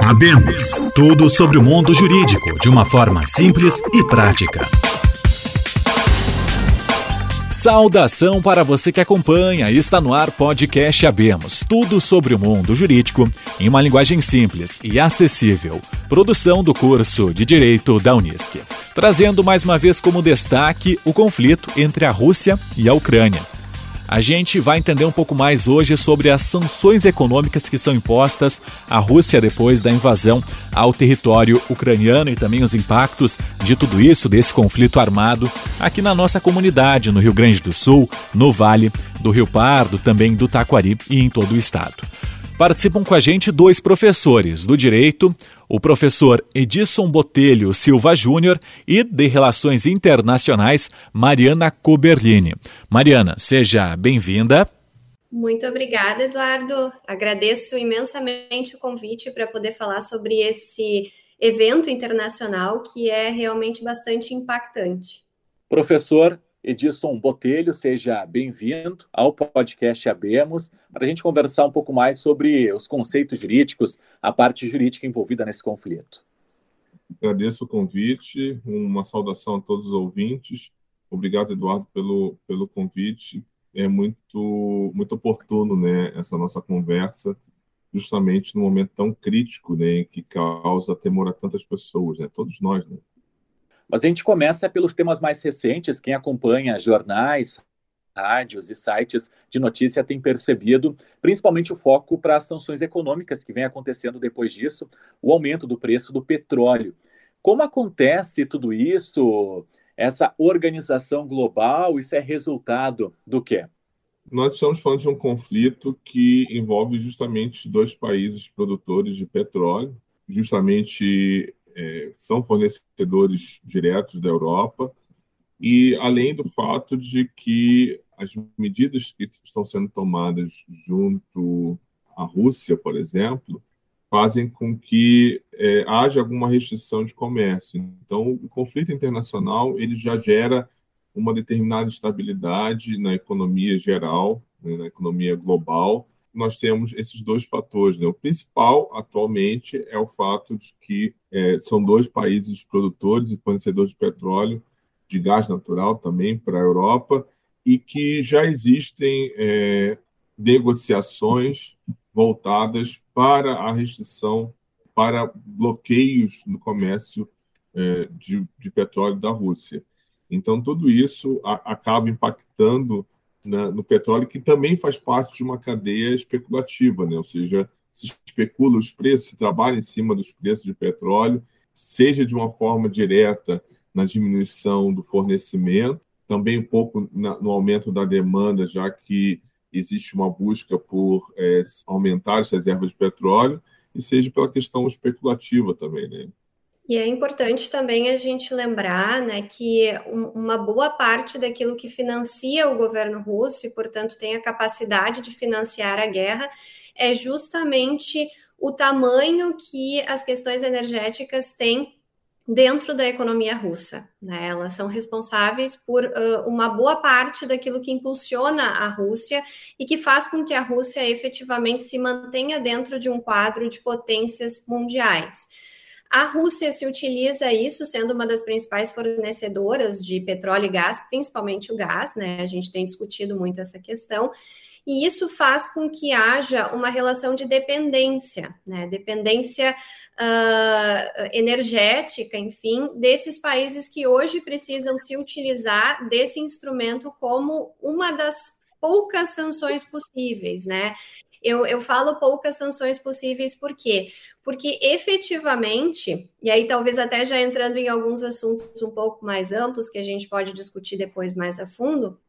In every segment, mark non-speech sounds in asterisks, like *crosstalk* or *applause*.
Abemos tudo sobre o mundo jurídico de uma forma simples e prática. Saudação para você que acompanha. Está no ar podcast Abemos. Tudo sobre o mundo jurídico em uma linguagem simples e acessível. Produção do curso de Direito da Unisc. Trazendo mais uma vez como destaque o conflito entre a Rússia e a Ucrânia. A gente vai entender um pouco mais hoje sobre as sanções econômicas que são impostas à Rússia depois da invasão ao território ucraniano e também os impactos de tudo isso, desse conflito armado, aqui na nossa comunidade, no Rio Grande do Sul, no Vale do Rio Pardo, também do Taquari e em todo o estado. Participam com a gente dois professores do direito, o professor Edson Botelho Silva Júnior e de Relações Internacionais, Mariana Coberlini. Mariana, seja bem-vinda. Muito obrigada, Eduardo. Agradeço imensamente o convite para poder falar sobre esse evento internacional que é realmente bastante impactante. Professor Edson Botelho, seja bem-vindo ao podcast Abemos, para a gente conversar um pouco mais sobre os conceitos jurídicos, a parte jurídica envolvida nesse conflito. Agradeço o convite, uma saudação a todos os ouvintes. Obrigado, Eduardo, pelo, pelo convite. É muito, muito oportuno né, essa nossa conversa, justamente no momento tão crítico né, que causa temor a tantas pessoas, né, todos nós. Né? Mas a gente começa pelos temas mais recentes. Quem acompanha jornais, rádios e sites de notícia tem percebido, principalmente o foco para as sanções econômicas que vem acontecendo depois disso, o aumento do preço do petróleo. Como acontece tudo isso? Essa organização global, isso é resultado do quê? Nós estamos falando de um conflito que envolve justamente dois países produtores de petróleo, justamente é, são fornecedores diretos da Europa, e além do fato de que as medidas que estão sendo tomadas junto à Rússia, por exemplo, fazem com que é, haja alguma restrição de comércio. Então, o conflito internacional ele já gera uma determinada estabilidade na economia geral, né, na economia global, nós temos esses dois fatores. Né? O principal, atualmente, é o fato de que é, são dois países produtores e fornecedores de petróleo, de gás natural também para a Europa, e que já existem é, negociações voltadas para a restrição, para bloqueios no comércio é, de, de, petróleo da Rússia. Então, tudo isso a, acaba impactando na, no petróleo, que também faz parte de uma cadeia especulativa, né? ou seja, se especula os preços, se trabalha em cima dos preços de petróleo, seja de uma forma direta na diminuição do fornecimento, também um pouco na, no aumento da demanda, já que existe uma busca por é, aumentar as reservas de petróleo, e seja pela questão especulativa também, né? E é importante também a gente lembrar né, que uma boa parte daquilo que financia o governo russo e, portanto, tem a capacidade de financiar a guerra é justamente o tamanho que as questões energéticas têm dentro da economia russa. Né? Elas são responsáveis por uh, uma boa parte daquilo que impulsiona a Rússia e que faz com que a Rússia efetivamente se mantenha dentro de um quadro de potências mundiais. A Rússia se utiliza isso, sendo uma das principais fornecedoras de petróleo e gás, principalmente o gás, né? A gente tem discutido muito essa questão. E isso faz com que haja uma relação de dependência, né? Dependência uh, energética, enfim, desses países que hoje precisam se utilizar desse instrumento como uma das poucas sanções possíveis, né? Eu, eu falo poucas sanções possíveis por quê? Porque efetivamente, e aí talvez até já entrando em alguns assuntos um pouco mais amplos que a gente pode discutir depois mais a fundo,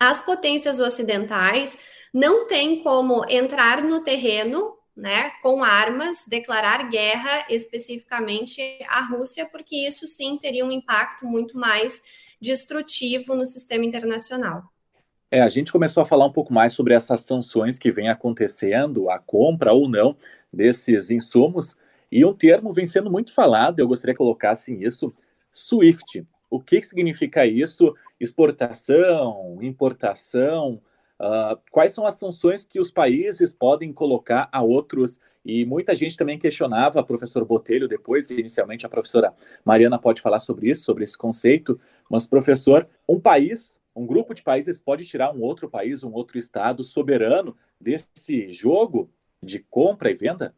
as potências ocidentais não têm como entrar no terreno né, com armas, declarar guerra especificamente à Rússia, porque isso sim teria um impacto muito mais destrutivo no sistema internacional. É, a gente começou a falar um pouco mais sobre essas sanções que vem acontecendo, a compra ou não desses insumos, e um termo vem sendo muito falado, eu gostaria que colocassem isso, SWIFT. O que, que significa isso? Exportação, importação, Uh, quais são as sanções que os países podem colocar a outros? E muita gente também questionava, professor Botelho, depois, inicialmente a professora Mariana pode falar sobre isso, sobre esse conceito, mas, professor, um país, um grupo de países pode tirar um outro país, um outro estado soberano desse jogo de compra e venda?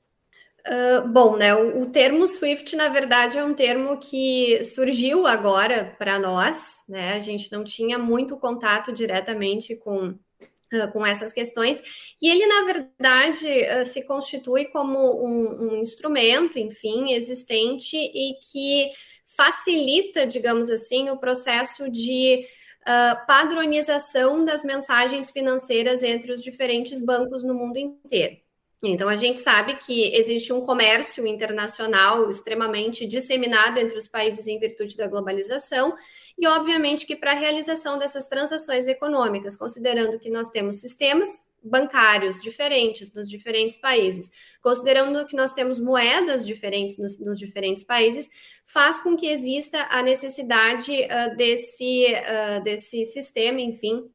Uh, bom, né? O, o, termo SWIFT, na verdade, é um termo que surgiu agora para nós, né? A gente não tinha muito contato diretamente com, uh, com essas questões, e ele, na verdade, uh, se constitui como um, um, instrumento, enfim, existente e que facilita, digamos assim, o processo de padronização das mensagens financeiras entre os diferentes bancos no mundo inteiro. Então, a gente sabe que existe um comércio internacional extremamente disseminado entre os países em virtude da globalização, e obviamente que para a realização dessas transações econômicas, considerando que nós temos sistemas bancários diferentes nos diferentes países, considerando que nós temos moedas diferentes nos, nos diferentes países, faz com que exista a necessidade uh, desse, uh, desse sistema, enfim,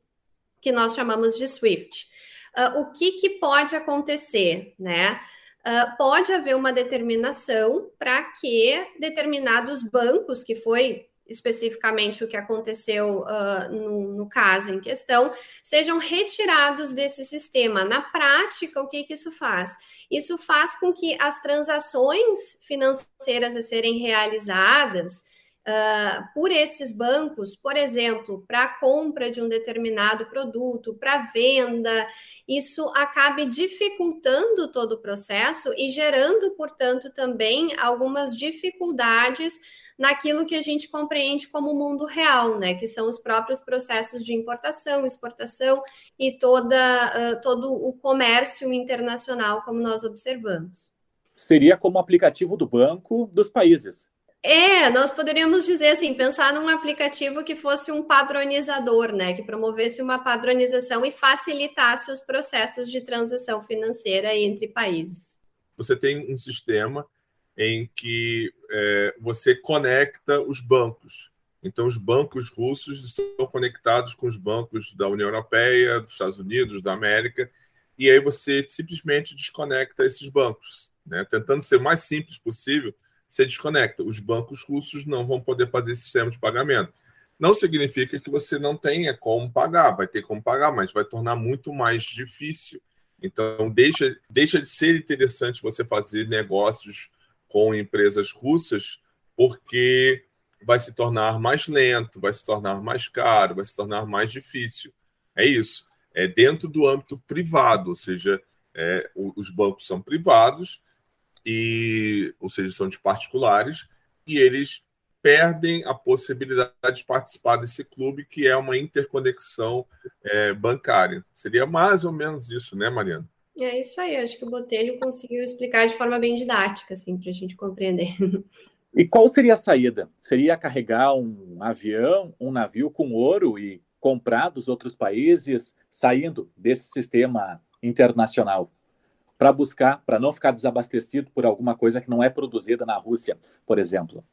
que nós chamamos de SWIFT. Uh, o que, que pode acontecer, né? Uh, pode haver uma determinação para que determinados bancos, que foi especificamente o que aconteceu uh, no, no, caso em questão, sejam retirados desse sistema. Na prática, o que, que isso faz? Isso faz com que as transações financeiras a serem realizadas Uh, por esses bancos, por exemplo, para a compra de um determinado produto, para venda, isso acabe dificultando todo o processo e gerando, portanto, também algumas dificuldades naquilo que a gente compreende como mundo real, né? Que são os próprios processos de importação, exportação e toda, uh, todo o comércio internacional, como nós observamos. Seria como aplicativo do banco dos países é, nós poderíamos dizer assim, pensar num aplicativo que fosse um padronizador, né? Que promovesse uma padronização e facilitasse os processos de transação financeira entre países. Você tem um sistema em que é, você conecta os bancos. Então, os bancos russos estão conectados com os bancos da União Europeia, dos Estados Unidos, da América, e aí você simplesmente desconecta esses bancos, né? tentando ser o mais simples possível você desconecta. Os bancos russos não vão poder fazer esse sistema de pagamento. Não significa que você não tenha como pagar, vai ter como pagar, mas vai tornar muito mais difícil. Então, deixa, deixa de ser interessante você fazer negócios com empresas russas, porque vai se tornar mais lento, vai se tornar mais caro, vai se tornar mais difícil. É isso. É dentro do âmbito privado, ou seja, é, os bancos são privados, e, ou seja, são de particulares, e eles perdem a possibilidade de participar desse clube, que é uma interconexão é, bancária. Seria mais ou menos isso, né, Mariana? É isso aí, acho que o Botelho conseguiu explicar de forma bem didática, assim, para a gente compreender. *laughs* E qual seria a saída? Seria carregar um avião, um navio com ouro e comprar dos outros países, saindo desse sistema internacional? Para buscar, para não ficar desabastecido por alguma coisa que não é produzida na Rússia, por exemplo?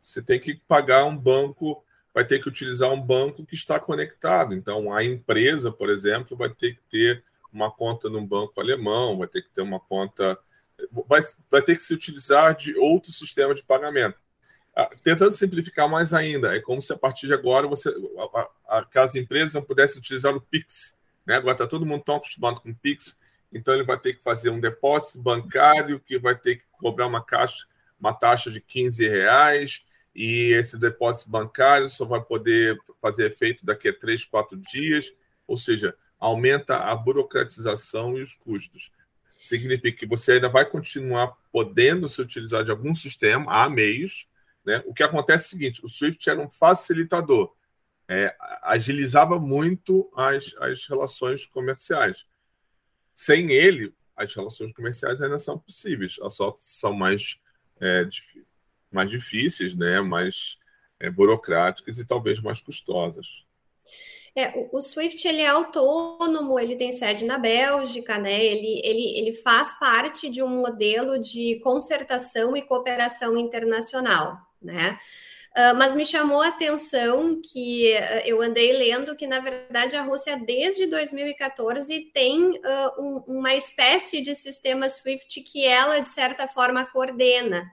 Você tem que pagar um banco, vai ter que utilizar um banco que está conectado. Então, a empresa, por exemplo, vai ter que ter uma conta num banco alemão, vai ter que ter uma conta. Vai, vai ter que se utilizar de outro sistema de pagamento. Ah, tentando simplificar mais ainda, é como se a partir de agora você, aquelas empresas não pudessem utilizar o Pix. Né? Agora está todo mundo tão acostumado com o Pix então ele vai ter que fazer um depósito bancário que vai ter que cobrar uma, caixa, uma taxa de 15 reais e esse depósito bancário só vai poder fazer efeito daqui a três, quatro dias, ou seja, aumenta a burocratização e os custos. Significa que você ainda vai continuar podendo se utilizar de algum sistema, há meios. Né? O que acontece é o seguinte: o SWIFT era um facilitador, é, agilizava muito as, as relações comerciais. Sem ele, as relações comerciais ainda são possíveis, só são mais, é, mais difíceis, né? mais é, burocráticas e talvez mais custosas. É, o, o, Swift ele é autônomo, ele tem sede na Bélgica, né? Ele, ele, ele faz parte de um modelo de concertação e cooperação internacional, né? Uh, mas me chamou a atenção que uh, eu andei lendo que, na verdade, a Rússia, desde 2014, tem uh, um, uma espécie de sistema SWIFT que ela, de certa forma, coordena.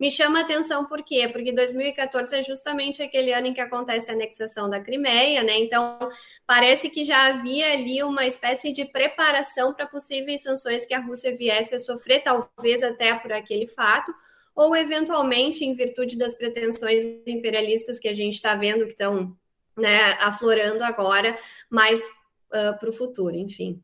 Me chama a atenção por quê? Porque 2014 é justamente aquele ano em que acontece a anexação da Crimeia, né? Então, parece que já havia ali uma espécie de preparação para possíveis sanções que a Rússia viesse a sofrer, talvez até por aquele fato ou eventualmente em virtude das pretensões imperialistas que a gente está vendo que estão né, aflorando agora, mais uh, para o futuro, enfim.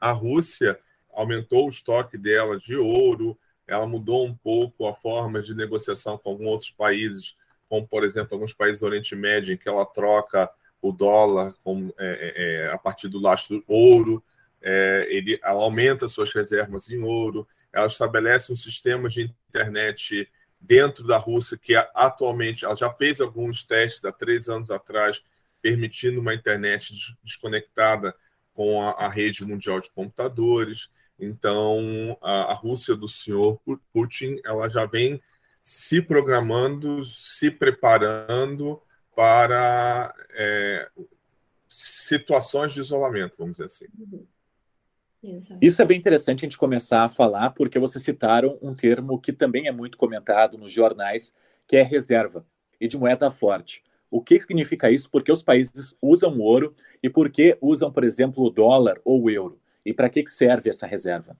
A Rússia aumentou o estoque dela de ouro, ela mudou um pouco a forma de negociação com alguns outros países, como, por exemplo, alguns países do Oriente Médio, em que ela troca o dólar com, é, é, é a partir do lastro ouro, é, ele, ela aumenta suas reservas em ouro, ela estabelece um sistema de internet dentro da Rússia que atualmente ela já fez alguns testes há três anos atrás, permitindo uma internet desconectada com a, a rede mundial de computadores. Então, a, a, Rússia do senhor Putin ela já vem se programando, se preparando para é, situações de isolamento, vamos dizer assim. Exato. Isso é bem interessante a gente começar a falar, porque vocês citaram um termo que também é muito comentado nos jornais, que é reserva e de moeda forte. O que significa isso? Por que os países usam ouro e por que usam, por exemplo, o dólar ou o euro? E para que serve essa reserva?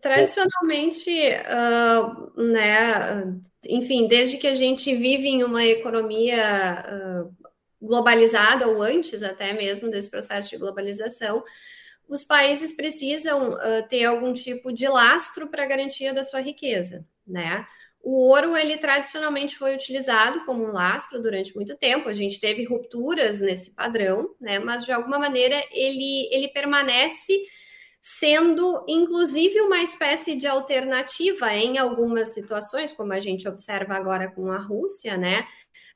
Tradicionalmente, uh, né, enfim, desde que a gente vive em uma economia uh, globalizada, ou antes até mesmo desse processo de globalização, os países precisam uh, ter algum tipo de lastro para garantia da sua riqueza, né? O ouro, ele tradicionalmente foi utilizado como um lastro durante muito tempo. A gente teve rupturas nesse padrão, né? Mas de alguma maneira ele, ele permanece sendo, inclusive, uma espécie de alternativa em algumas situações, como a gente observa agora com a Rússia, né?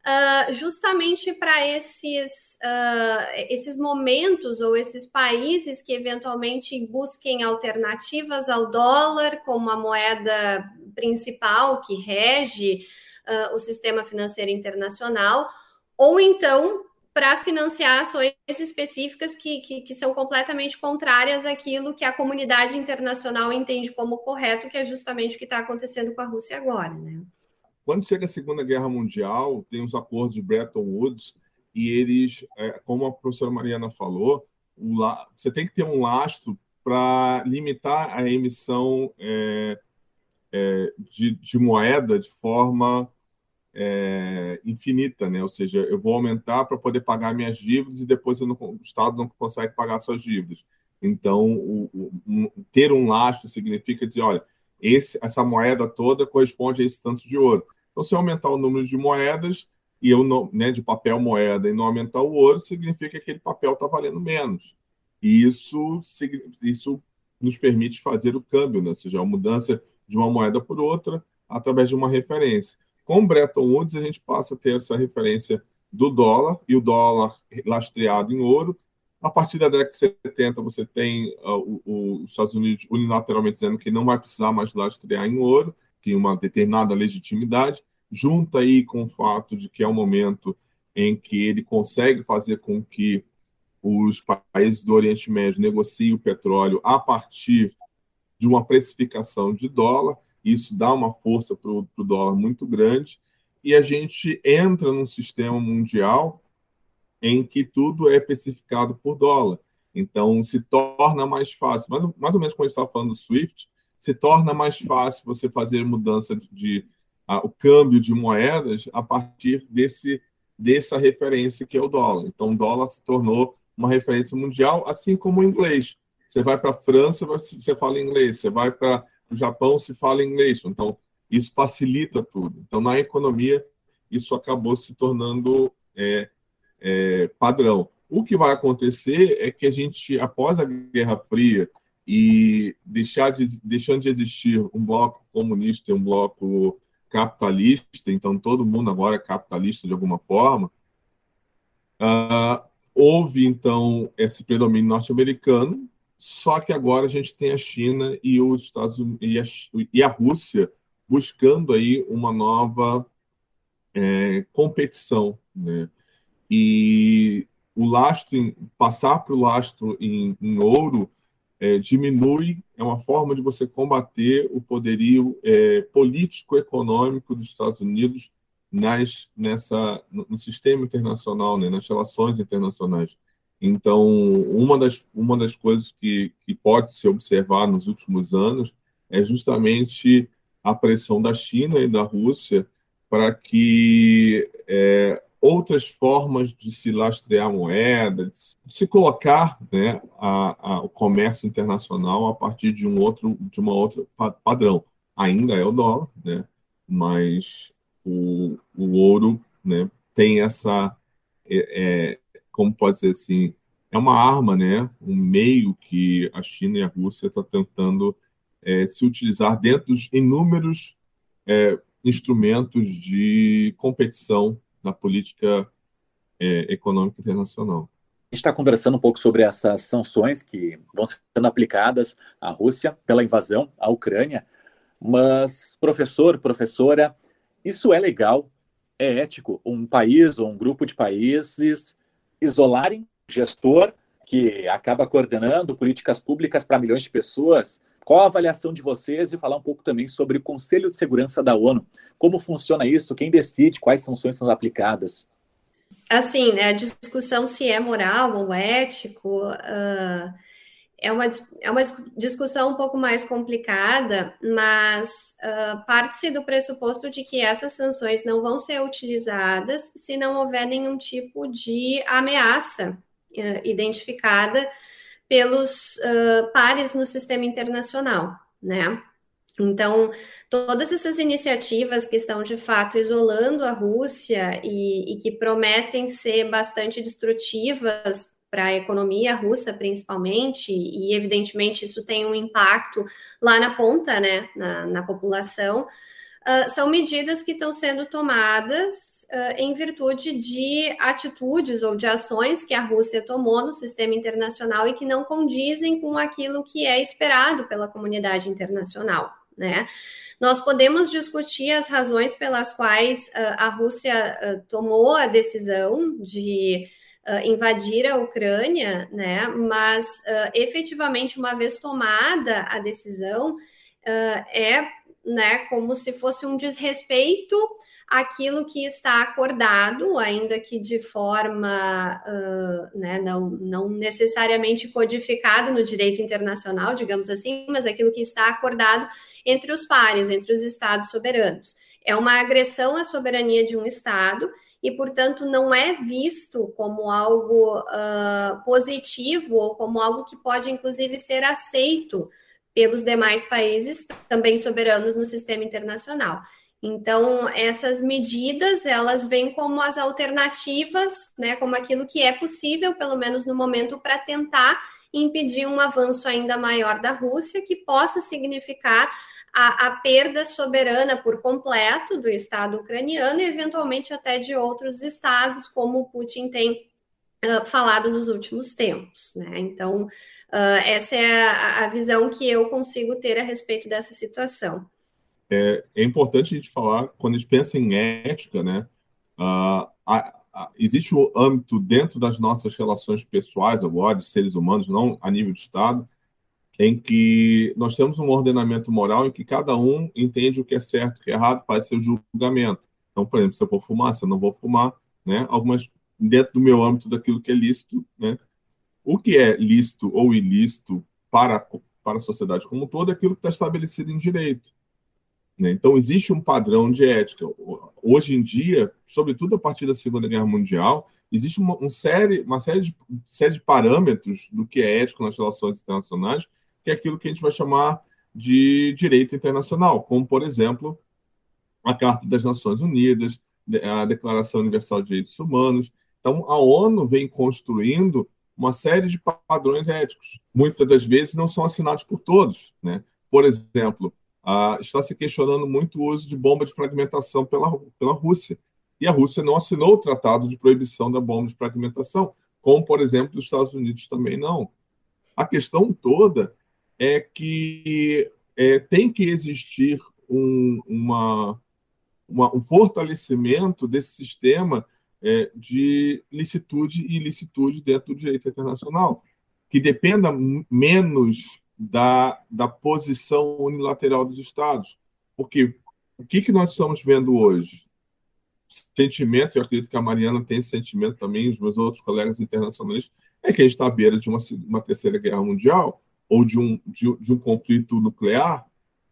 uh, justamente para esses, uh, esses momentos ou esses países que eventualmente busquem alternativas ao dólar como a moeda principal que rege uh, o sistema financeiro internacional, ou então para financiar ações específicas que, que, que, são completamente contrárias àquilo que a comunidade internacional entende como correto, que é justamente o que está acontecendo com a Rússia agora. Né? Quando chega a Segunda Guerra Mundial, tem os acordos de Bretton Woods, e eles, é, como a professora Mariana falou, você tem que ter um lastro para limitar a emissão é, é, de, de, moeda de forma é, infinita, né? Ou seja, eu vou aumentar para poder pagar minhas dívidas e depois não, o Estado não consegue pagar suas dívidas. Então, o, o, ter um lastro significa dizer, olha, esse, essa moeda toda corresponde a esse tanto de ouro. Então, se aumentar o número de moedas e eu não, né, de papel moeda e não aumentar o ouro, significa que aquele papel está valendo menos. E isso, isso nos permite fazer o câmbio, né? ou seja, a mudança de uma moeda por outra através de uma referência. Com Bretton Woods, a gente passa a ter essa referência do dólar e o dólar lastreado em ouro. A partir da década de 70, você tem uh, o, os Estados Unidos unilateralmente dizendo que não vai precisar mais lastrear em ouro tem uma determinada legitimidade, junta aí com o fato de que é um momento em que ele consegue fazer com que os países do Oriente Médio negociem o petróleo a partir de uma precificação de dólar, isso dá uma força para o dólar muito grande, e a gente entra num sistema mundial em que tudo é especificado por dólar. Então, se torna mais fácil. Mais, mais ou menos quando a gente estava falando do SWIFT, se torna mais fácil você fazer mudança de, o câmbio de moedas a partir desse dessa referência que é o dólar. Então, o dólar se tornou uma referência mundial, assim como o inglês. Você vai para a França, você fala inglês. Você vai para o Japão, se fala inglês. Então, isso facilita tudo. Então, na economia, isso acabou se tornando é, é, padrão. O que vai acontecer é que a gente, após a Guerra Fria, e deixar de, deixando de existir um bloco comunista e um bloco capitalista, então todo mundo agora é capitalista de alguma forma, uh, houve então esse predomínio norte-americano, só que agora a gente tem a China e os Estados Unidos e a, e a Rússia buscando aí uma nova é, competição, né? E o lastro, passar para o lastro em, em ouro é, diminui, é uma forma de você combater o poderio é, político-econômico dos Estados Unidos nas, nessa, no, sistema internacional, né, nas relações internacionais. Então, uma das, uma das coisas que, que pode se observar nos últimos anos é justamente a pressão da China e da Rússia para que é, outras formas de se lastrear moeda, de se colocar né, a, a, o comércio internacional a partir de um outro, de uma outra padrão. Ainda é o dólar, né, mas o, o ouro né, tem essa, é, é, como pode ser assim, é uma arma, né, um meio que a China e a Rússia estão tá tentando é, se utilizar dentro dos inúmeros é, instrumentos de competição na política é, econômica internacional. A gente está conversando um pouco sobre essas sanções que vão sendo aplicadas à Rússia pela invasão à Ucrânia, mas, professor, professora, isso é legal? É ético um país ou um grupo de países isolarem o gestor que acaba coordenando políticas públicas para milhões de pessoas qual a avaliação de vocês e falar um pouco também sobre o Conselho de Segurança da ONU? Como funciona isso? Quem decide quais sanções são aplicadas? Assim, né, a discussão se é moral ou ético uh, é, uma, é uma discussão um pouco mais complicada, mas uh, parte-se do pressuposto de que essas sanções não vão ser utilizadas se não houver nenhum tipo de ameaça uh, identificada pelos uh, pares no sistema internacional, né? Então, todas essas iniciativas que estão de fato isolando a Rússia e, e que prometem ser bastante destrutivas para a economia russa, principalmente, e evidentemente isso tem um impacto lá na ponta, né, na, na população, uh, são medidas que estão sendo tomadas uh, em virtude de atitudes ou de ações que a Rússia tomou no sistema internacional e que não condizem com aquilo que é esperado pela comunidade internacional. Né? Nós podemos discutir as razões pelas quais uh, a Rússia tomou a decisão de invadir a Ucrânia, né? Mas efetivamente, uma vez tomada a decisão, é né, como se fosse um desrespeito àquilo que está acordado, ainda que de forma uh, né, não, não necessariamente codificado no direito internacional, digamos assim, mas aquilo que está acordado entre os pares, entre os estados soberanos. É uma agressão à soberania de um estado e, portanto, não é visto como algo uh, positivo ou como algo que pode, inclusive, ser aceito pelos demais países também soberanos no sistema internacional. Então, essas medidas, elas vêm como as alternativas, né, como aquilo que é possível, pelo menos no momento, para tentar impedir um avanço ainda maior da Rússia, que possa significar a, a, perda soberana por completo do Estado ucraniano e, eventualmente, até de outros estados, como Putin tem uh, falado nos últimos tempos. Né? Então, Uh, essa é a, a, visão que eu consigo ter a respeito dessa situação. É, é importante a gente falar, quando a gente pensa em ética, né, uh, a, existe o âmbito dentro das nossas relações pessoais agora, de seres humanos, não a nível de Estado, em que nós temos um ordenamento moral em que cada um entende o que é certo, o que é errado, faz seu julgamento. Então, por exemplo, se eu vou fumar, se eu não vou fumar, né, algumas dentro do meu âmbito daquilo que é lícito, né, o que é lícito ou ilícito para, para a sociedade como um todo é aquilo que está estabelecido em direito. Né? Então, existe um padrão de ética. Hoje em dia, sobretudo a partir da Segunda Guerra Mundial, existe uma, um série, uma série de, série de parâmetros do que é ético nas relações internacionais, que é aquilo que a gente vai chamar de direito internacional, como, por exemplo, a Carta das Nações Unidas, a Declaração Universal de Direitos Humanos. Então, a ONU vem construindo uma série de padrões éticos. Muitas das vezes não são assinados por todos. Né? Por exemplo, uh, está se questionando muito o uso de bomba de fragmentação pela, pela Rússia. E a Rússia não assinou o tratado de proibição da bomba de fragmentação, como, por exemplo, os Estados Unidos também não. A questão toda é que é, tem que existir um, uma, uma, um fortalecimento desse sistema é, de licitude e ilicitude dentro do direito internacional, que dependa menos da, da posição unilateral dos Estados. Porque o que, que nós estamos vendo hoje? Sentimento, eu acredito que a Mariana tem esse sentimento também, os meus outros colegas internacionalistas, é que a gente está à beira de uma, uma terceira guerra mundial ou de um, de, de um conflito nuclear,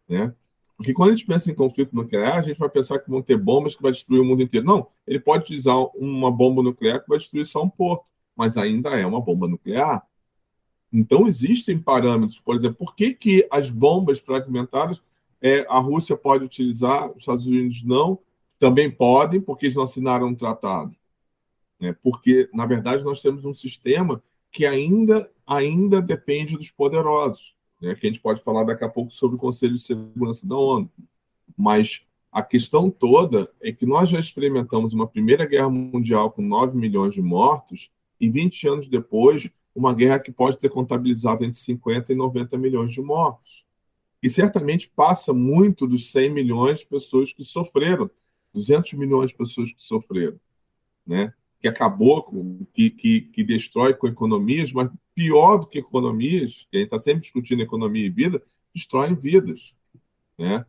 né? Porque quando a gente pensa em conflito nuclear, a gente vai pensar que vão ter bombas que vai destruir o mundo inteiro. Não, ele pode utilizar uma bomba nuclear que vai destruir só um porto, mas ainda é uma bomba nuclear. Então, existem parâmetros, por exemplo, por que, que as bombas fragmentadas é, a Rússia pode utilizar, os Estados Unidos não, também podem, porque eles não assinaram um tratado. Né? Porque, na verdade, nós temos um sistema que ainda, ainda depende dos poderosos né, que a gente pode falar daqui a pouco sobre o Conselho de Segurança da ONU. Mas a questão toda é que nós já experimentamos uma Primeira Guerra Mundial com 9 milhões de mortos e 20 anos depois, uma guerra que pode ter contabilizado entre 50 e 90 milhões de mortos. E certamente passa muito dos 100 milhões de pessoas que sofreram, 200 milhões de pessoas que sofreram, né? Que acabou, com, que, que, que destrói com economias, mas pior do que economias, que a gente está sempre discutindo economia e vida, destroem vidas. Né?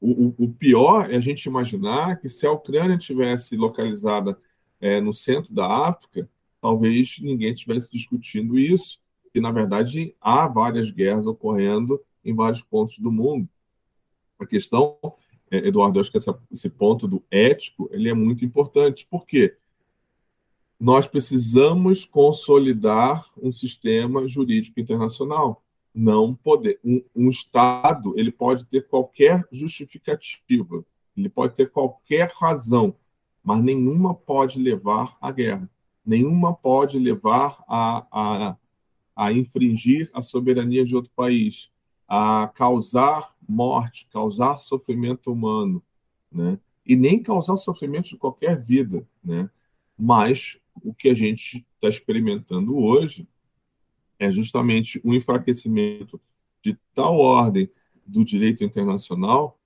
O, o, o, pior é a gente imaginar que se a Ucrânia tivesse localizada é, no centro da África, talvez ninguém estivesse discutindo isso, e na verdade há várias guerras ocorrendo em vários pontos do mundo. A questão, é, Eduardo, acho que essa, esse ponto do ético ele é muito importante. Por quê? Nós precisamos consolidar um sistema jurídico internacional. Não poder. Um, um, Estado ele pode ter qualquer justificativa, ele pode ter qualquer razão, mas nenhuma pode levar à guerra. Nenhuma pode levar a, a, a infringir a soberania de outro país, a causar morte, causar sofrimento humano, né? E nem causar sofrimento de qualquer vida, né? Mas o que a gente está experimentando hoje é justamente um enfraquecimento de tal ordem do direito internacional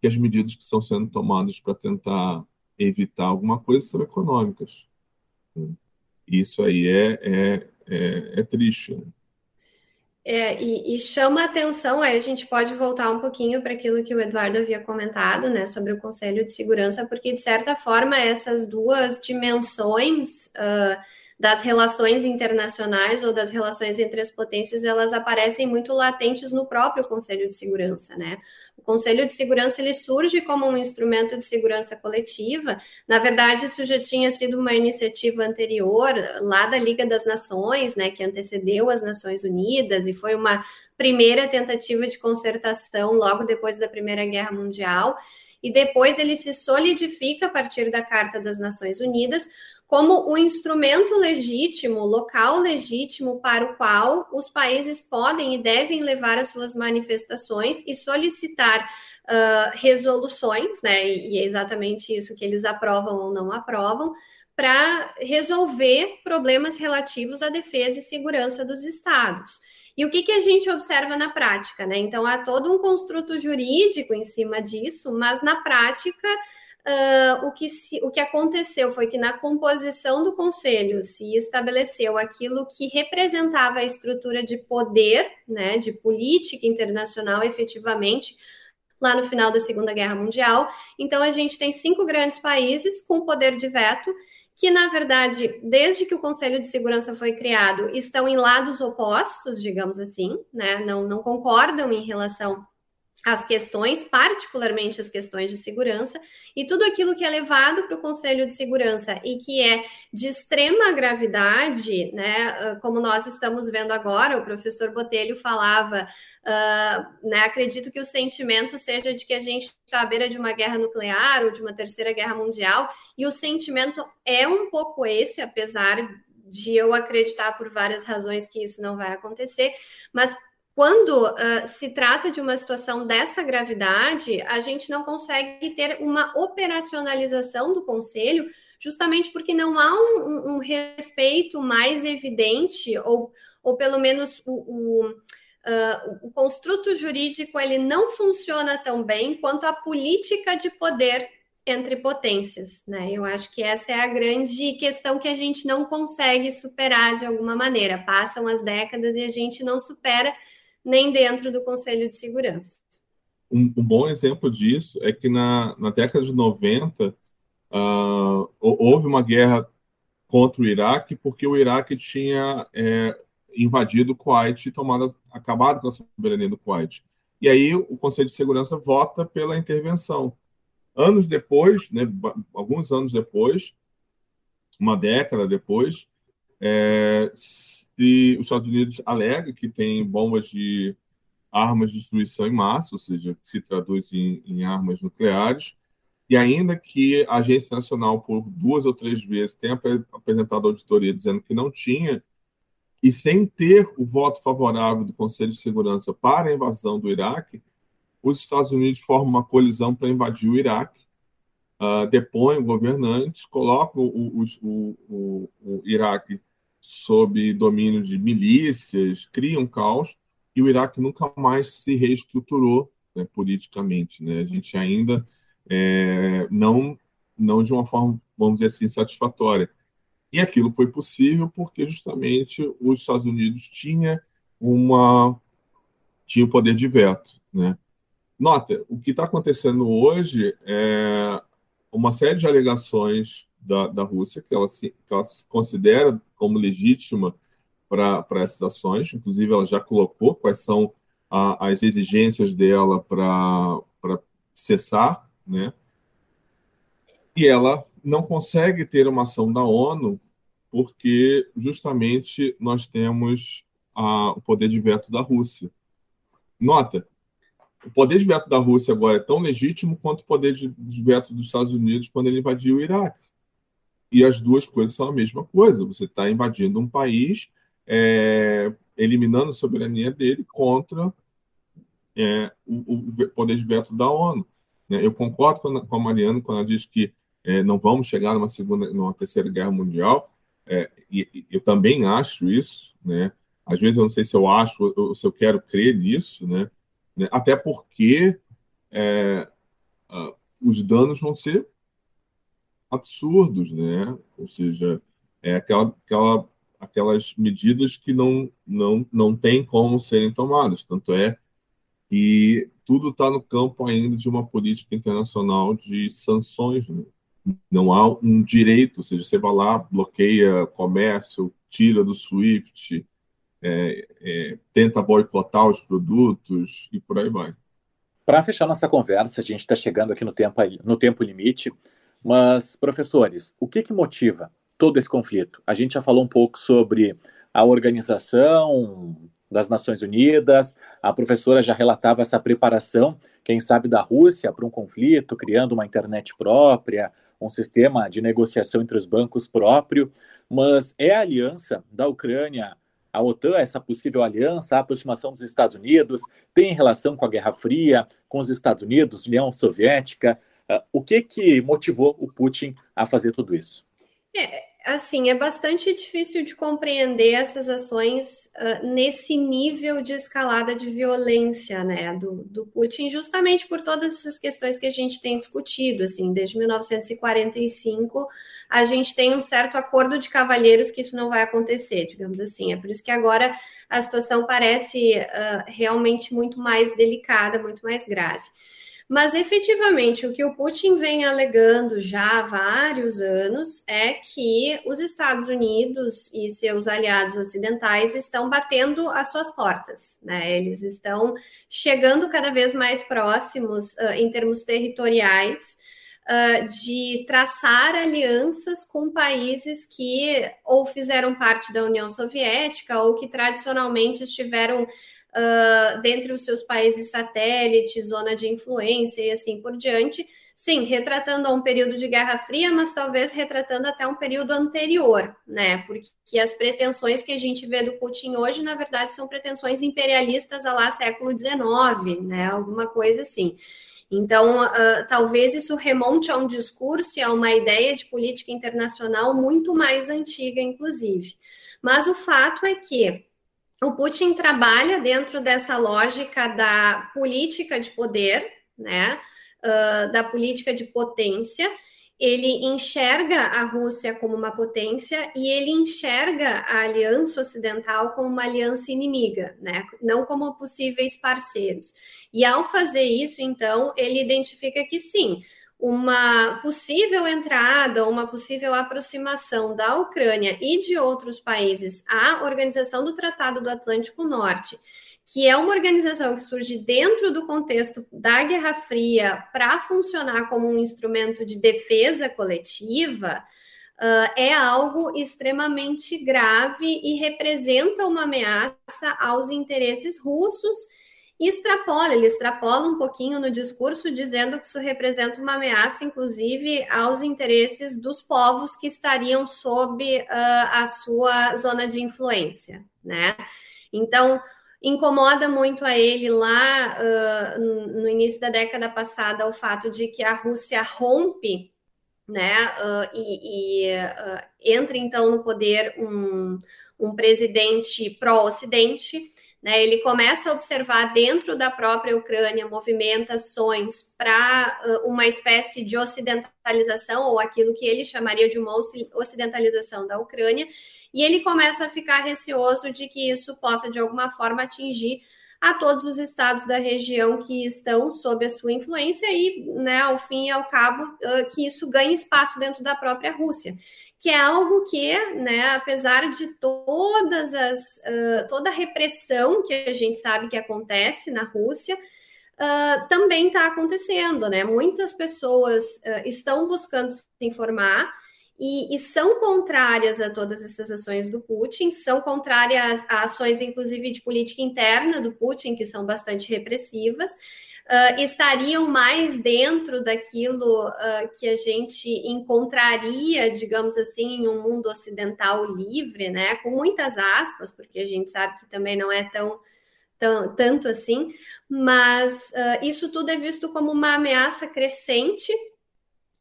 que as medidas que estão sendo tomadas para tentar evitar alguma coisa são econômicas. Isso aí é, é, é, é triste. É, e, e, chama atenção, aí a gente pode voltar um pouquinho para aquilo que o Eduardo havia comentado, né, sobre o Conselho de Segurança, porque, de certa forma, essas duas dimensões uh, das relações internacionais ou das relações entre as potências, elas aparecem muito latentes no próprio Conselho de Segurança, né? O Conselho de Segurança ele surge como um instrumento de segurança coletiva. Na verdade, isso já tinha sido uma iniciativa anterior, lá da Liga das Nações, né, que antecedeu as Nações Unidas e foi uma primeira tentativa de concertação logo depois da Primeira Guerra Mundial. E depois ele se solidifica a partir da Carta das Nações Unidas como um instrumento legítimo, local legítimo para o qual os países podem e devem levar as suas manifestações e solicitar uh, resoluções, né? E é exatamente isso que eles aprovam ou não aprovam, para resolver problemas relativos à defesa e segurança dos estados. E o que, que a gente observa na prática, né? Então, há todo um construto jurídico em cima disso, mas na prática Uh, o, que se, o que aconteceu foi que na composição do conselho se estabeleceu aquilo que representava a estrutura de poder, né, de política internacional efetivamente, lá no final da Segunda Guerra Mundial. Então, a gente tem cinco grandes países com poder de veto, que, na verdade, desde que o Conselho de Segurança foi criado, estão em lados opostos, digamos assim, né, não, não concordam em relação as questões, particularmente as questões de segurança, e tudo aquilo que é levado para o Conselho de Segurança e que é de extrema gravidade, né, ah, como nós estamos vendo agora, o professor Botelho falava, uh, né, acredito que o sentimento seja de que a gente está à beira de uma guerra nuclear ou de uma terceira guerra mundial, e o sentimento é um pouco esse, apesar de eu acreditar por várias razões que isso não vai acontecer, mas quando uh, se trata de uma situação dessa gravidade, a gente não consegue ter uma operacionalização do conselho, justamente porque não há um, um respeito mais evidente, ou, ou pelo menos o, o, uh, o construto jurídico ele não funciona tão bem quanto a política de poder entre potências, né? Eu acho que essa é a grande questão que a gente não consegue superar de alguma maneira. Passam as décadas e a gente não supera nem dentro do Conselho de Segurança. Um, um bom exemplo disso é que na, na década de 90 uh, ah, houve uma guerra contra o Iraque porque o Iraque tinha é, invadido o Kuwait e tomado, acabado com a soberania do Kuwait. E aí o Conselho de Segurança vota pela intervenção. Anos depois, né, alguns anos depois, uma década depois, é, se os Estados Unidos alega que tem bombas de armas de destruição em massa, ou seja, que se traduz em, em armas nucleares, e ainda que a Agência Nacional, por duas ou três vezes, tenha apresentado auditoria dizendo que não tinha, e sem ter o voto favorável do Conselho de Segurança para a invasão do Iraque, os Estados Unidos formam uma colisão para invadir o Iraque, uh, depõem governantes, colocam o, o, o, o, Iraque sob domínio de milícias, criam caos, e o Iraque nunca mais se reestruturou né, politicamente. Né? A gente ainda é, não, não de uma forma, vamos dizer assim, satisfatória. E aquilo foi possível porque justamente os Estados Unidos tinha uma tinha o poder de veto, né? Nota, o que está acontecendo hoje é uma série de alegações da, da Rússia que ela, se, que ela se considera como legítima para essas ações, inclusive ela já colocou quais são a, as exigências dela para cessar, né? E ela não consegue ter uma ação da ONU porque justamente nós temos a, o poder de veto da Rússia. Nota, o poder de veto da Rússia agora é tão legítimo quanto o poder de, de veto dos Estados Unidos quando ele invadiu o Iraque. E as duas coisas são a mesma coisa. Você está invadindo um país, é, eliminando a soberania dele contra é, o, o, poder de veto da ONU. Né? Eu concordo com a, com a Mariana quando ela diz que é, não vamos chegar numa segunda, numa terceira guerra mundial. É, e, e eu também acho isso, né? Às vezes eu não sei se eu acho ou se eu quero crer nisso, né? Né? Até porque é, os danos vão ser absurdos, né? Ou seja, é aquela, aquela, aquelas medidas que não, não, não tem como serem tomadas. Tanto é que tudo está no campo ainda de uma política internacional de sanções. Né? Não há um direito, ou seja, você vai lá, bloqueia comércio, tira do SWIFT, é, é, tenta boicotar os produtos e por aí vai. Para fechar nossa conversa, a gente está chegando aqui no tempo, no tempo limite, mas, professores, o que, que motiva todo esse conflito? A gente já falou um pouco sobre a organização das Nações Unidas, a professora já relatava essa preparação, quem sabe, da Rússia para um conflito, criando uma internet própria, um sistema de negociação entre os bancos próprio, mas é a aliança da Ucrânia a OTAN, essa possível aliança, a aproximação dos Estados Unidos, tem relação com a Guerra Fria, com os Estados Unidos, União Soviética? Uh, o que que motivou o Putin a fazer tudo isso? É, assim, é bastante difícil de compreender essas ações uh, nesse nível de escalada de violência, né, do, do, Putin, justamente por todas essas questões que a gente tem discutido, assim, desde 1945 a gente tem um certo acordo de cavalheiros que isso não vai acontecer, digamos assim, é por isso que agora a situação parece uh, realmente muito mais delicada, muito mais grave. Mas efetivamente o que o Putin vem alegando já há vários anos é que os Estados Unidos e seus aliados ocidentais estão batendo as suas portas, né? Eles estão chegando cada vez mais próximos uh, em termos territoriais. Uh, de traçar alianças com países que ou fizeram parte da União Soviética ou que tradicionalmente estiveram uh, dentre os seus países satélites, zona de influência e assim por diante. Sim, retratando um período de Guerra Fria, mas talvez retratando até um período anterior, né? Porque as pretensões que a gente vê do Putin hoje, na verdade, são pretensões imperialistas a lá século XIX, né? Alguma coisa assim. Então, uh, talvez isso remonte a um discurso e a uma ideia de política internacional muito mais antiga, inclusive. Mas o fato é que o Putin trabalha dentro dessa lógica da política de poder, né? uh, da política de potência ele enxerga a Rússia como uma potência e ele enxerga a aliança ocidental como uma aliança inimiga, né? não como possíveis parceiros. E ao fazer isso, então, ele identifica que sim, uma possível entrada, uma possível aproximação da Ucrânia e de outros países à Organização do Tratado do Atlântico Norte que é uma organização que surge dentro do contexto da Guerra Fria para funcionar como um instrumento de defesa coletiva, uh, é algo extremamente grave e representa uma ameaça aos interesses russos. E extrapola, ele extrapola um pouquinho no discurso, dizendo que isso representa uma ameaça, inclusive, aos interesses dos povos que estariam sob uh, a sua zona de influência, né? Então, incomoda muito a ele lá uh, no início da década passada o fato de que a Rússia rompe, né, uh, e, e entra então no poder um, um presidente pró-Ocidente. Né, ele começa a observar dentro da própria Ucrânia movimentações para uma espécie de ocidentalização, ou aquilo que ele chamaria de uma ocidentalização da Ucrânia, e ele começa a ficar receoso de que isso possa, de alguma forma, atingir a todos os estados da região que estão sob a sua influência e, né, ao fim e ao cabo, que isso ganhe espaço dentro da própria Rússia, que é algo que, né, apesar de todas as uh, toda a repressão que a gente sabe que acontece na Rússia, uh, também está acontecendo, né? Muitas pessoas uh, estão buscando se informar e, e, são contrárias a todas essas ações do Putin, são contrárias a ações, inclusive, de política interna do Putin, que são bastante repressivas, uh, estariam mais dentro daquilo uh, que a gente encontraria, digamos assim, em um mundo ocidental livre, né, com muitas aspas, porque a gente sabe que também não é tão. tanto assim, mas uh, isso tudo é visto como uma ameaça crescente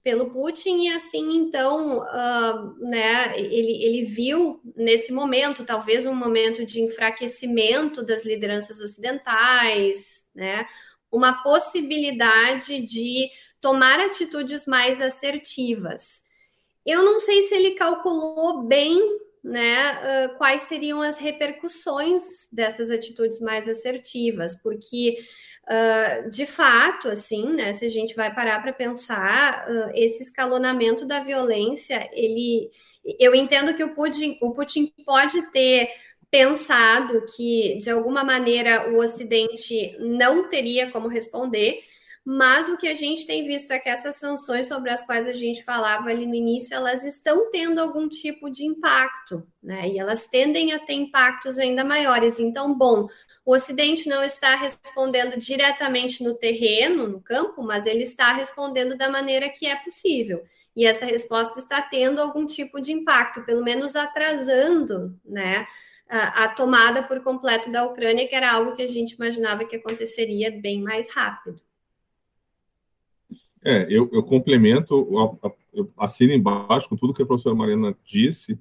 pelo Putin e assim então uh, né ele, ele viu nesse momento talvez um momento de enfraquecimento das lideranças ocidentais né uma possibilidade de tomar atitudes mais assertivas eu não sei se ele calculou bem né uh, quais seriam as repercussões dessas atitudes mais assertivas porque Uh, de fato, assim, né? Se a gente vai parar para pensar, uh, esse escalonamento da violência, ele, eu entendo que o Putin, o Putin pode ter pensado que de alguma maneira o Ocidente não teria como responder, mas o que a gente tem visto é que essas sanções sobre as quais a gente falava ali no início, elas estão tendo algum tipo de impacto, né? E elas tendem a ter impactos ainda maiores. Então, bom, o Ocidente não está respondendo diretamente no terreno, no campo, mas ele está respondendo da maneira que é possível. E essa resposta está tendo algum tipo de impacto, pelo menos atrasando né, a, tomada por completo da Ucrânia, que era algo que a gente imaginava que aconteceria bem mais rápido. É, eu, eu complemento, eu assino embaixo com tudo que a professora Mariana disse,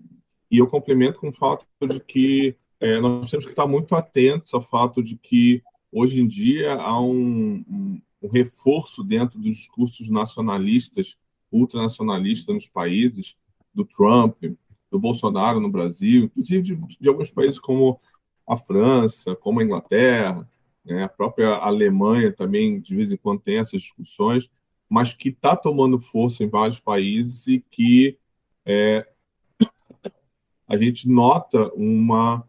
e eu complemento com o fato de que é, nós temos que estar muito atentos ao fato de que, hoje em dia, há um, um, um reforço dentro dos discursos nacionalistas, ultranacionalistas nos países, do Trump, do Bolsonaro no Brasil, inclusive de, de alguns países como a França, como a Inglaterra, né, a própria Alemanha também, de vez em quando, tem essas discussões, mas que está tomando força em vários países e que é, a gente nota uma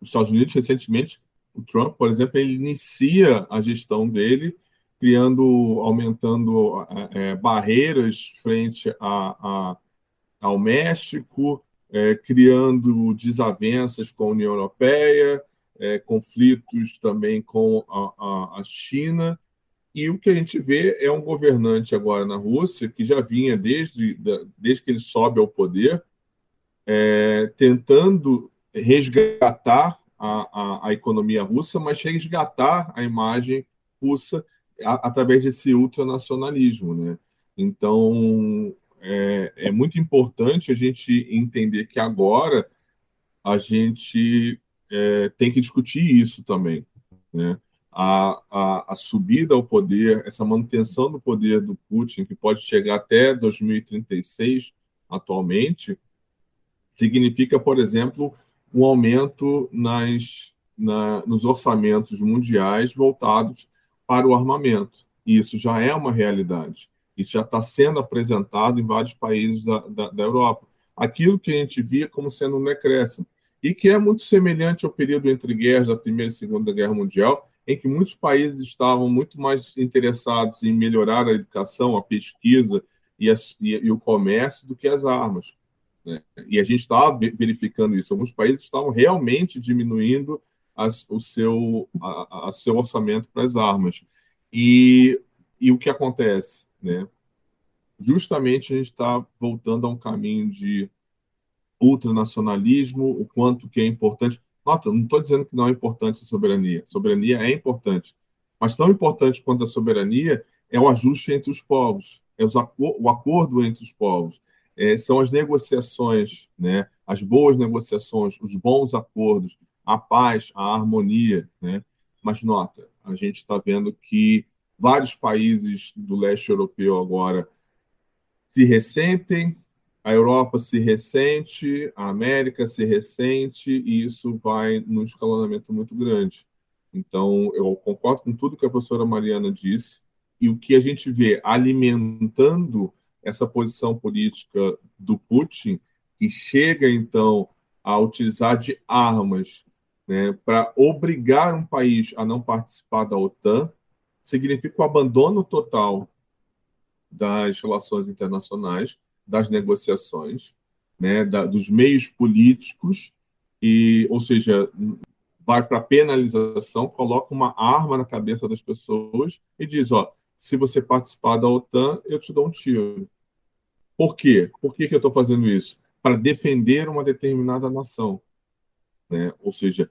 os Estados Unidos, recentemente, o Trump, por exemplo, ele inicia a gestão dele criando, aumentando é, barreiras frente a, a, ao México, é, criando desavenças com a União Europeia, é, conflitos também com a, a, a, China. E o que a gente vê é um governante agora na Rússia, que já vinha desde, desde que ele sobe ao poder, é, tentando resgatar a, a, a, economia russa, mas resgatar a imagem russa a, através desse ultranacionalismo. Né? Então, é, é, muito importante a gente entender que agora a gente é, tem que discutir isso também. Né? a, a, a, subida ao poder, essa manutenção do poder do Putin, que pode chegar até 2036 atualmente, significa, por exemplo, um aumento nas, na, nos orçamentos mundiais voltados para o armamento. E isso já é uma realidade. Isso já está sendo apresentado em vários países da, da, da Europa. Aquilo que a gente via como sendo um decréscimo e que é muito semelhante ao período entre guerras da Primeira e Segunda Guerra Mundial, em que muitos países estavam muito mais interessados em melhorar a educação, a pesquisa e, e, e o comércio do que as armas. Né? E a gente estava verificando isso. Alguns países estavam realmente diminuindo as, o seu, a, a seu orçamento para as armas. E, e o que acontece? Né? Justamente a gente está voltando a um caminho de ultranacionalismo, o quanto que é importante. Nota, não estou dizendo que não é importante a soberania. A soberania é importante. Mas tão importante quanto a soberania é o ajuste entre os povos, é o acordo entre os povos, é, são as negociações, né? as boas negociações, os bons acordos, a paz, a harmonia. Né? Mas nota, a gente está vendo que vários países do leste europeu agora se ressentem, a Europa se ressente, a América se ressente, e isso vai num escalonamento muito grande. Então, eu concordo com tudo que a professora Mariana disse, e o que a gente vê alimentando essa posição política do Putin, que chega, então, a utilizar de armas né, para obrigar um país a não participar da OTAN, significa o abandono total das relações internacionais, das negociações, né, da, dos meios políticos, e, ou seja, vai para penalização, coloca uma arma na cabeça das pessoas e diz: ó, se você participar da OTAN, eu te dou um tiro. Por quê? Por que, que eu estou fazendo isso? Para defender uma determinada nação. Né? Ou seja,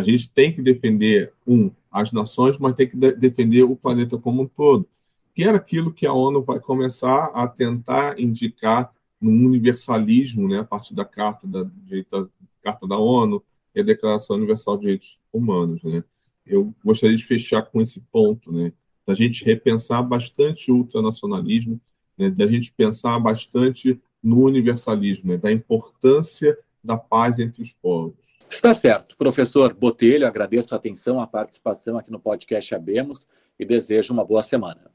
a gente tem que defender, um, as nações, mas tem que de defender o planeta como um todo que era aquilo que a ONU vai começar a tentar indicar no universalismo, né, a partir da Carta da, direita, Carta da ONU e a Declaração Universal de Direitos Humanos. Né. Eu gostaria de fechar com esse ponto, né, da gente repensar bastante o ultranacionalismo, né, da gente pensar bastante no universalismo, né, da importância da paz entre os povos. Está certo. Professor Botelho, agradeço a atenção, a participação aqui no podcast Abemos e desejo uma boa semana.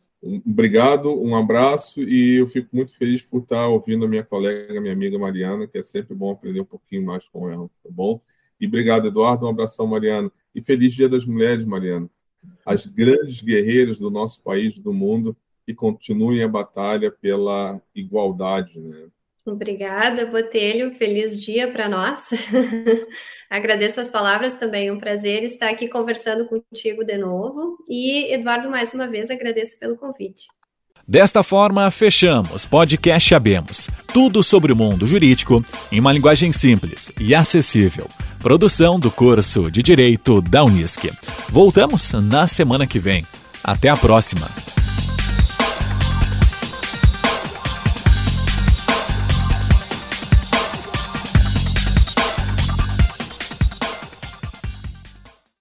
Obrigado, um abraço e eu fico muito feliz por estar ouvindo a minha colega, minha amiga Mariana, que é sempre bom aprender um pouquinho mais com ela, tá bom? E obrigado, Eduardo, um abração, Mariana. E feliz Dia das Mulheres, Mariana. As grandes guerreiras do nosso país, do mundo, que continuem a batalha pela igualdade, né? Obrigada, Botelho. Feliz dia para nós. *laughs* Agradeço as palavras também. Um prazer estar aqui conversando contigo de novo. E, Eduardo, mais uma vez agradeço pelo convite. Desta forma, fechamos podcast Abemos. Tudo sobre o mundo jurídico em uma linguagem simples e acessível. Produção do curso de Direito da Unisc. Voltamos na semana que vem. Até a próxima!